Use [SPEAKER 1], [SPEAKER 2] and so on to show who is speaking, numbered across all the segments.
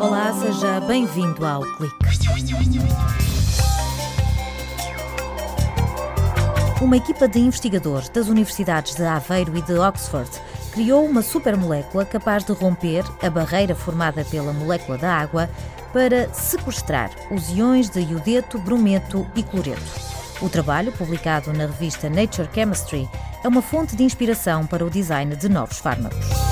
[SPEAKER 1] Olá, seja bem-vindo ao Clique. Uma equipa de investigadores das universidades de Aveiro e de Oxford criou uma supermolécula capaz de romper a barreira formada pela molécula da água para sequestrar os íons de iodeto, brometo e cloreto. O trabalho, publicado na revista Nature Chemistry, é uma fonte de inspiração para o design de novos fármacos.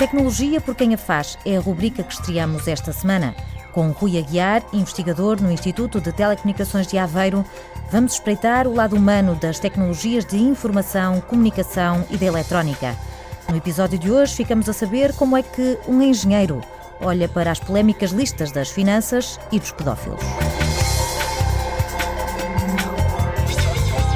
[SPEAKER 1] Tecnologia por quem a faz é a rubrica que estreamos esta semana. Com Rui Aguiar, investigador no Instituto de Telecomunicações de Aveiro, vamos espreitar o lado humano das tecnologias de informação, comunicação e da eletrónica. No episódio de hoje, ficamos a saber como é que um engenheiro olha para as polémicas listas das finanças e dos pedófilos.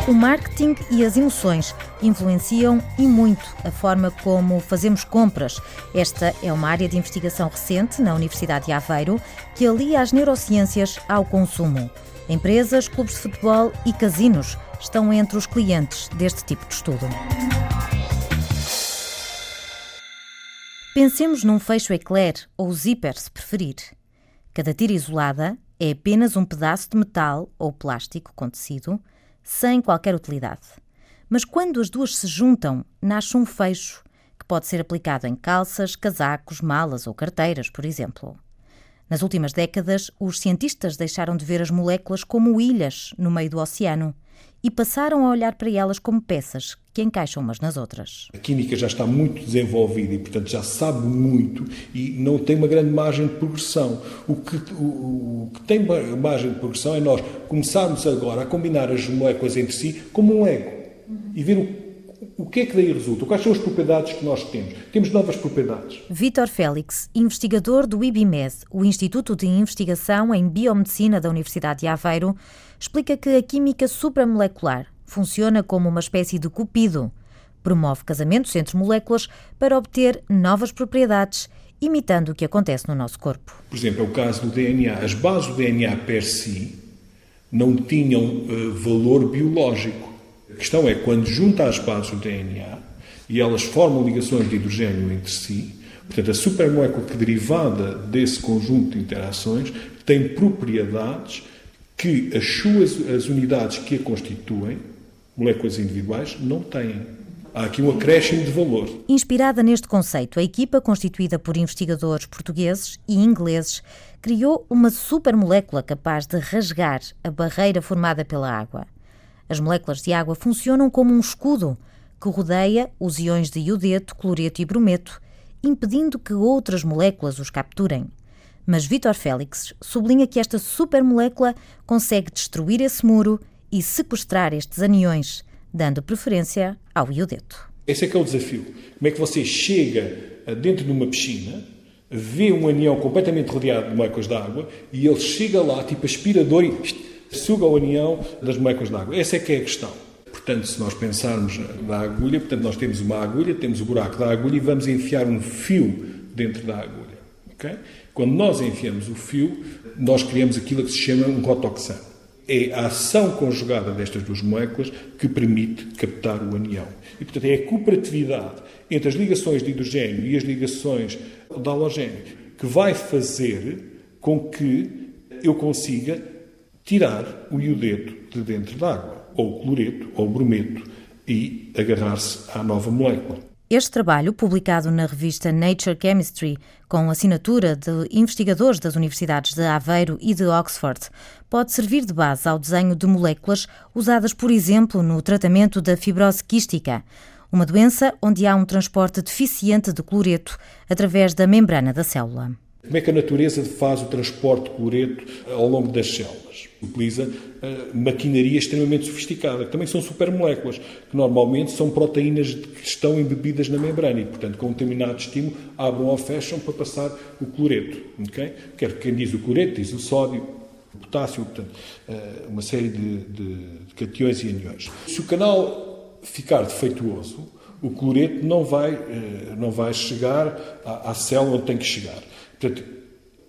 [SPEAKER 1] O marketing e as emoções influenciam e muito a forma como fazemos compras. Esta é uma área de investigação recente na Universidade de Aveiro que alia as neurociências ao consumo. Empresas, clubes de futebol e casinos estão entre os clientes deste tipo de estudo. Pensemos num fecho eclair ou zíper, se preferir. Cada tira isolada é apenas um pedaço de metal ou plástico com tecido sem qualquer utilidade. Mas quando as duas se juntam, nasce um fecho, que pode ser aplicado em calças, casacos, malas ou carteiras, por exemplo. Nas últimas décadas, os cientistas deixaram de ver as moléculas como ilhas no meio do oceano e passaram a olhar para elas como peças que encaixam umas nas outras.
[SPEAKER 2] A química já está muito desenvolvida e, portanto, já sabe muito e não tem uma grande margem de progressão. O que, o, o que tem margem de progressão é nós começarmos agora a combinar as moléculas entre si como um Lego e ver o, o que é que daí resulta, quais são as propriedades que nós temos. Temos novas propriedades.
[SPEAKER 1] Vítor Félix, investigador do IBIMED, o Instituto de Investigação em Biomedicina da Universidade de Aveiro, explica que a química supramolecular funciona como uma espécie de cupido. Promove casamentos entre moléculas para obter novas propriedades, imitando o que acontece no nosso corpo.
[SPEAKER 2] Por exemplo, é o caso do DNA. As bases do DNA per si não tinham uh, valor biológico. A questão é quando junta as bases do DNA e elas formam ligações de hidrogênio entre si, portanto, a supermolécula que derivada desse conjunto de interações tem propriedades que as suas as unidades que a constituem, moléculas individuais, não têm. Há aqui um acréscimo de valor.
[SPEAKER 1] Inspirada neste conceito, a equipa, constituída por investigadores portugueses e ingleses, criou uma supermolécula capaz de rasgar a barreira formada pela água. As moléculas de água funcionam como um escudo que rodeia os íons de iodeto, cloreto e brometo, impedindo que outras moléculas os capturem. Mas Vitor Félix sublinha que esta supermolécula consegue destruir esse muro e sequestrar estes aniões, dando preferência ao iodeto.
[SPEAKER 2] Esse é que é o desafio. Como é que você chega dentro de uma piscina, vê um anião completamente rodeado de moléculas de água e ele chega lá, tipo aspirador, e suga o anião das moléculas de água. Essa é que é a questão. Portanto, se nós pensarmos na agulha, portanto, nós temos uma agulha, temos o buraco da agulha e vamos enfiar um fio dentro da agulha. Okay? Quando nós enfiamos o fio, nós criamos aquilo que se chama um rotoxano. É a ação conjugada destas duas moléculas que permite captar o anião. E, portanto, é a cooperatividade entre as ligações de hidrogênio e as ligações de halogênio que vai fazer com que eu consiga tirar o iodeto de dentro da água, ou o cloreto, ou o brometo, e agarrar-se à nova molécula.
[SPEAKER 1] Este trabalho, publicado na revista Nature Chemistry, com assinatura de investigadores das universidades de Aveiro e de Oxford, pode servir de base ao desenho de moléculas usadas, por exemplo, no tratamento da fibrose quística, uma doença onde há um transporte deficiente de cloreto através da membrana da célula.
[SPEAKER 2] Como é que a natureza faz o transporte de cloreto ao longo das células? Utiliza uh, maquinaria extremamente sofisticada, que também são supermoléculas, que normalmente são proteínas que estão embebidas na membrana e, portanto, com um determinado estímulo, abrem ou fecham para passar o cloreto. Okay? Quer quem diz o cloreto, diz o sódio, o potássio, portanto, uh, uma série de, de, de e aniões. Se o canal ficar defeituoso, o cloreto não vai, uh, não vai chegar à, à célula onde tem que chegar. Portanto,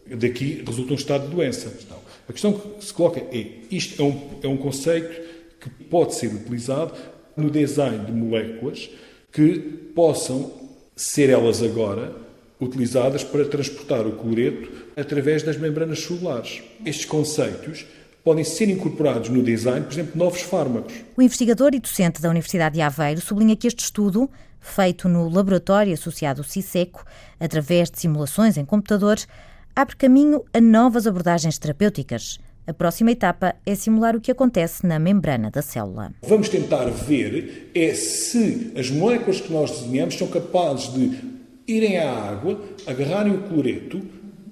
[SPEAKER 2] daqui resulta um estado de doença. Então, a questão que se coloca é: isto é um, é um conceito que pode ser utilizado no design de moléculas que possam ser elas agora utilizadas para transportar o cloreto através das membranas celulares. Estes conceitos podem ser incorporados no design, por exemplo, de novos fármacos.
[SPEAKER 1] O investigador e docente da Universidade de Aveiro sublinha que este estudo, feito no laboratório associado CISECO, através de simulações em computadores, abre caminho a novas abordagens terapêuticas. A próxima etapa é simular o que acontece na membrana da célula.
[SPEAKER 2] Vamos tentar ver é se as moléculas que nós desenhamos são capazes de irem à água, agarrarem o cloreto,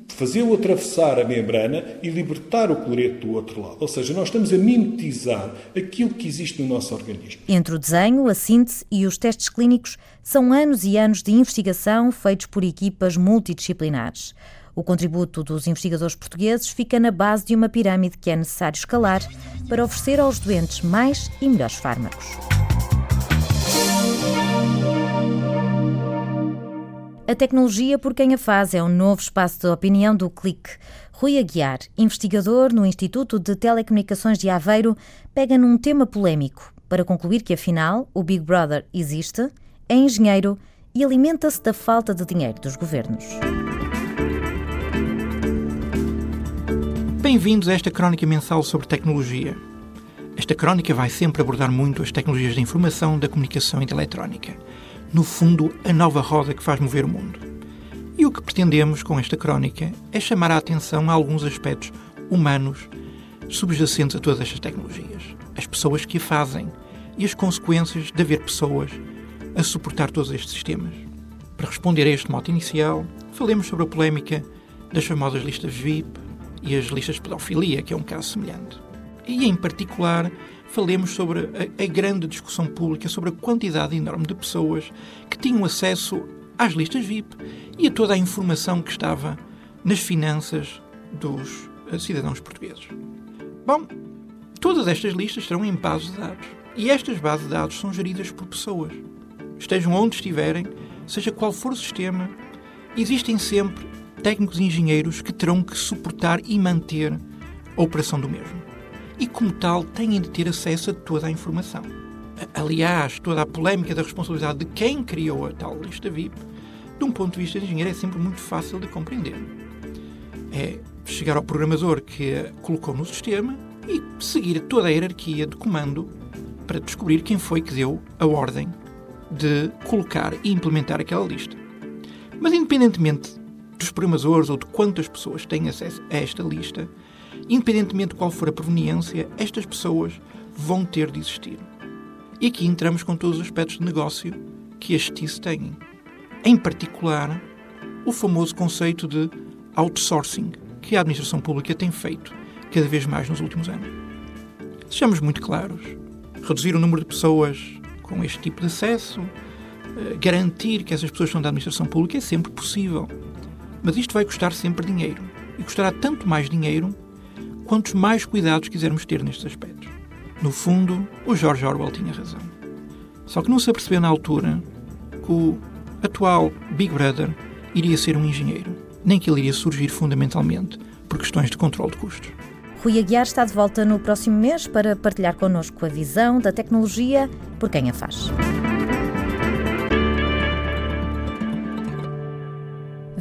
[SPEAKER 2] fazê-lo atravessar a membrana e libertar o cloreto do outro lado. Ou seja, nós estamos a mimetizar aquilo que existe no nosso organismo.
[SPEAKER 1] Entre o desenho, a síntese e os testes clínicos, são anos e anos de investigação feitos por equipas multidisciplinares. O contributo dos investigadores portugueses fica na base de uma pirâmide que é necessário escalar para oferecer aos doentes mais e melhores fármacos. A tecnologia por quem a faz é um novo espaço de opinião do Clique. Rui Aguiar, investigador no Instituto de Telecomunicações de Aveiro, pega num tema polémico para concluir que, afinal, o Big Brother existe, é engenheiro e alimenta-se da falta de dinheiro dos governos.
[SPEAKER 3] Bem-vindos a esta crónica mensal sobre tecnologia. Esta crónica vai sempre abordar muito as tecnologias da informação, da comunicação e da eletrónica no fundo, a nova roda que faz mover o mundo. E o que pretendemos com esta crónica é chamar a atenção a alguns aspectos humanos subjacentes a todas estas tecnologias, as pessoas que a fazem e as consequências de haver pessoas a suportar todos estes sistemas. Para responder a este mote inicial, falemos sobre a polémica das famosas listas VIP e as listas de pedofilia, que é um caso semelhante. E, em particular, falemos sobre a, a, grande discussão pública sobre a quantidade enorme de pessoas que tinham acesso às listas VIP e a toda a informação que estava nas finanças dos eh, cidadãos portugueses. Bom, todas estas listas estão em bases de dados e estas bases de dados são geridas por pessoas. Estejam onde estiverem, seja qual for o sistema, existem sempre técnicos e engenheiros que terão que suportar e manter a operação do mesmo e, como tal, têm de ter acesso a toda a informação. Aliás, toda a polémica da responsabilidade de quem criou a tal lista VIP, de um ponto de vista de engenheiro, é sempre muito fácil de compreender. É chegar ao programador que a colocou no sistema e seguir toda a hierarquia de comando para descobrir quem foi que deu a ordem de colocar e implementar aquela lista. Mas, independentemente dos programadores ou de quantas pessoas têm acesso a esta lista, Independentemente de qual for a proveniência, estas pessoas vão ter de existir. E aqui entramos com todos os aspectos de negócio que as TIS têm. Em particular, o famoso conceito de outsourcing que a administração pública tem feito cada vez mais nos últimos anos. Sejamos muito claros: reduzir o número de pessoas com este tipo de acesso, eh, garantir que essas pessoas são da administração pública é sempre possível. Mas isto vai custar sempre dinheiro. E custará tanto mais dinheiro quantos mais cuidados quisermos ter nestes aspectos. No fundo, o George Orwell tinha razão. Só que não se apercebeu na altura que o atual Big Brother iria ser um engenheiro, nem que ele iria surgir fundamentalmente por questões de controle de custos.
[SPEAKER 1] Rui Aguiar está de volta no próximo mês para partilhar connosco a visão da tecnologia por quem a faz.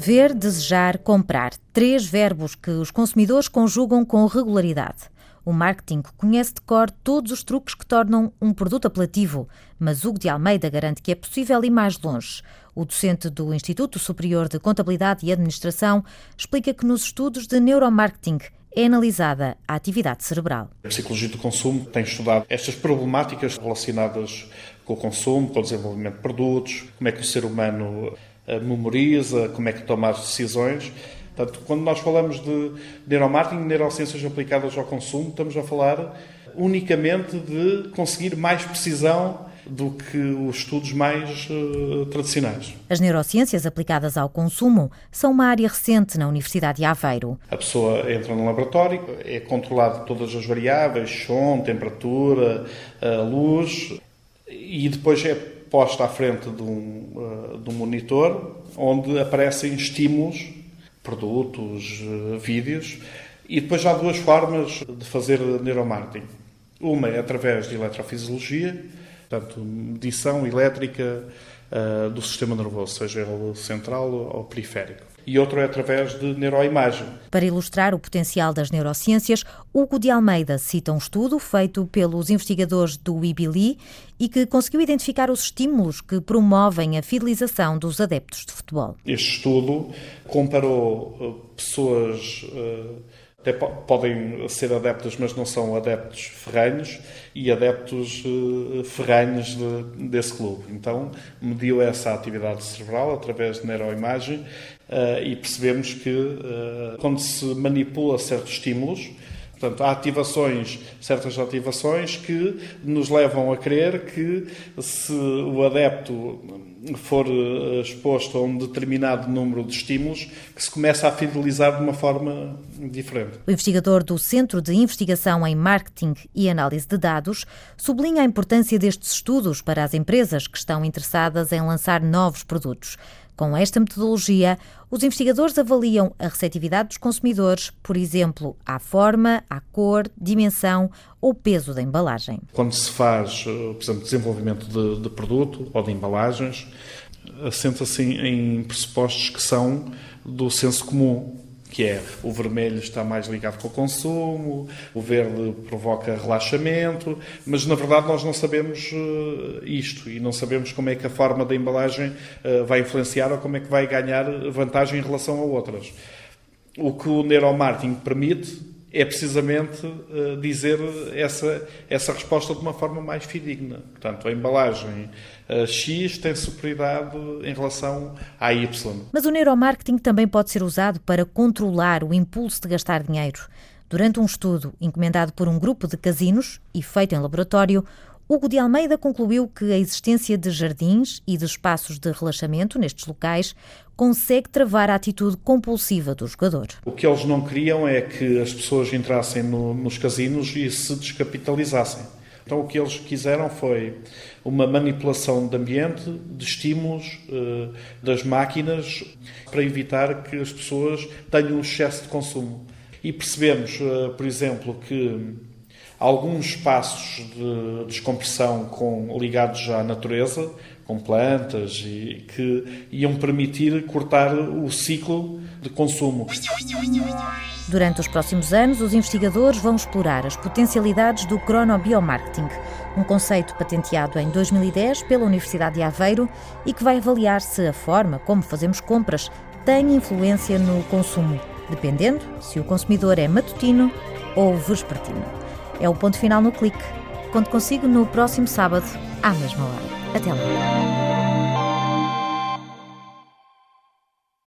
[SPEAKER 1] Ver, desejar, comprar. Três verbos que os consumidores conjugam com regularidade. O marketing conhece de cor todos os truques que tornam um produto apelativo, mas Hugo de Almeida garante que é possível ir mais longe. O docente do Instituto Superior de Contabilidade e Administração explica que nos estudos de neuromarketing é analisada a atividade cerebral.
[SPEAKER 4] A psicologia do consumo tem estudado estas problemáticas relacionadas com o consumo, com o desenvolvimento de produtos, como é que o ser humano memoriza, como é que toma as decisões. Portanto, quando nós falamos de neuromarketing, neurociências aplicadas ao consumo, estamos a falar unicamente de conseguir mais precisão do que os estudos mais uh, tradicionais.
[SPEAKER 1] As neurociências aplicadas ao consumo são uma área recente na Universidade de Aveiro.
[SPEAKER 4] A pessoa entra no laboratório, é controlado todas as variáveis, som, temperatura, uh, luz, e depois é posta à frente de um, uh, de um monitor onde aparecem estímulos, produtos, uh, vídeos, e depois há duas formas de fazer neuromarketing. Uma é através de eletrofisiologia, portanto, medição elétrica uh, do sistema nervoso, seja ele central ou periférico e outro é através de neuroimagem.
[SPEAKER 1] Para ilustrar o potencial das neurociências, Hugo de Almeida cita um estudo feito pelos investigadores do IBILI e que conseguiu identificar os estímulos que promovem a fidelização dos adeptos de futebol.
[SPEAKER 4] Este estudo comparou uh, pessoas uh, até podem ser adeptos, mas não são adeptos ferranhos e adeptos uh, ferranhos de, desse clube. Então, mediu essa atividade cerebral através de neuroimagem e percebemos que uh, quando se manipula certos estímulos, Portanto, há ativações, certas ativações que nos levam a crer que se o adepto for eh, exposto a um determinado número de estímulos, que se começa a fidelizar de uma forma diferente.
[SPEAKER 1] O investigador do Centro de Investigação em Marketing e Análise de Dados sublinha a importância destes estudos para as empresas que estão interessadas em lançar novos produtos. Com esta metodologia, os investigadores avaliam a receptividade dos consumidores, por exemplo, à forma, à cor, dimensão ou peso da embalagem.
[SPEAKER 4] Quando se faz, eh, por exemplo, desenvolvimento de, de produto ou de embalagens, assenta-se em pressupostos que são do senso comum que é o vermelho está mais ligado com o consumo, o verde provoca relaxamento, mas na verdade nós não sabemos uh, isto e não sabemos como é que a forma da embalagem uh, vai influenciar ou como é que vai ganhar vantagem em relação a outras. O que o neuromarketing permite é precisamente uh, dizer essa, essa resposta de uma forma mais fidedigna. Portanto, a embalagem uh, X tem superioridade em relação à Y.
[SPEAKER 1] Mas o neuromarketing também pode ser usado para controlar o impulso de gastar dinheiro. Durante um estudo encomendado por um grupo de casinos e feito em laboratório, Hugo de Almeida concluiu que a existência de jardins e de espaços de relaxamento nestes locais consegue travar a atitude compulsiva do jogador.
[SPEAKER 4] O que eles não queriam é que as pessoas entrassem no, nos casinos e se descapitalizassem. Então o que eles quiseram foi uma manipulação de ambiente, de estímulos uh, das máquinas para evitar que as pessoas tenham um excesso de consumo. E percebemos, uh, por exemplo, que alguns espaços de descompressão com, ligados à natureza, com plantas, e que iam permitir cortar o ciclo de consumo.
[SPEAKER 1] Durante os próximos anos, os investigadores vão explorar as potencialidades do cronobiomarketing, um conceito patenteado em 2010 pela Universidade de Aveiro e que vai avaliar se a forma como fazemos compras tem influência no consumo, dependendo se o consumidor é matutino ou vespertino. É o ponto final no clique. Conto consigo no próximo sábado, à mesma hora. Até lá.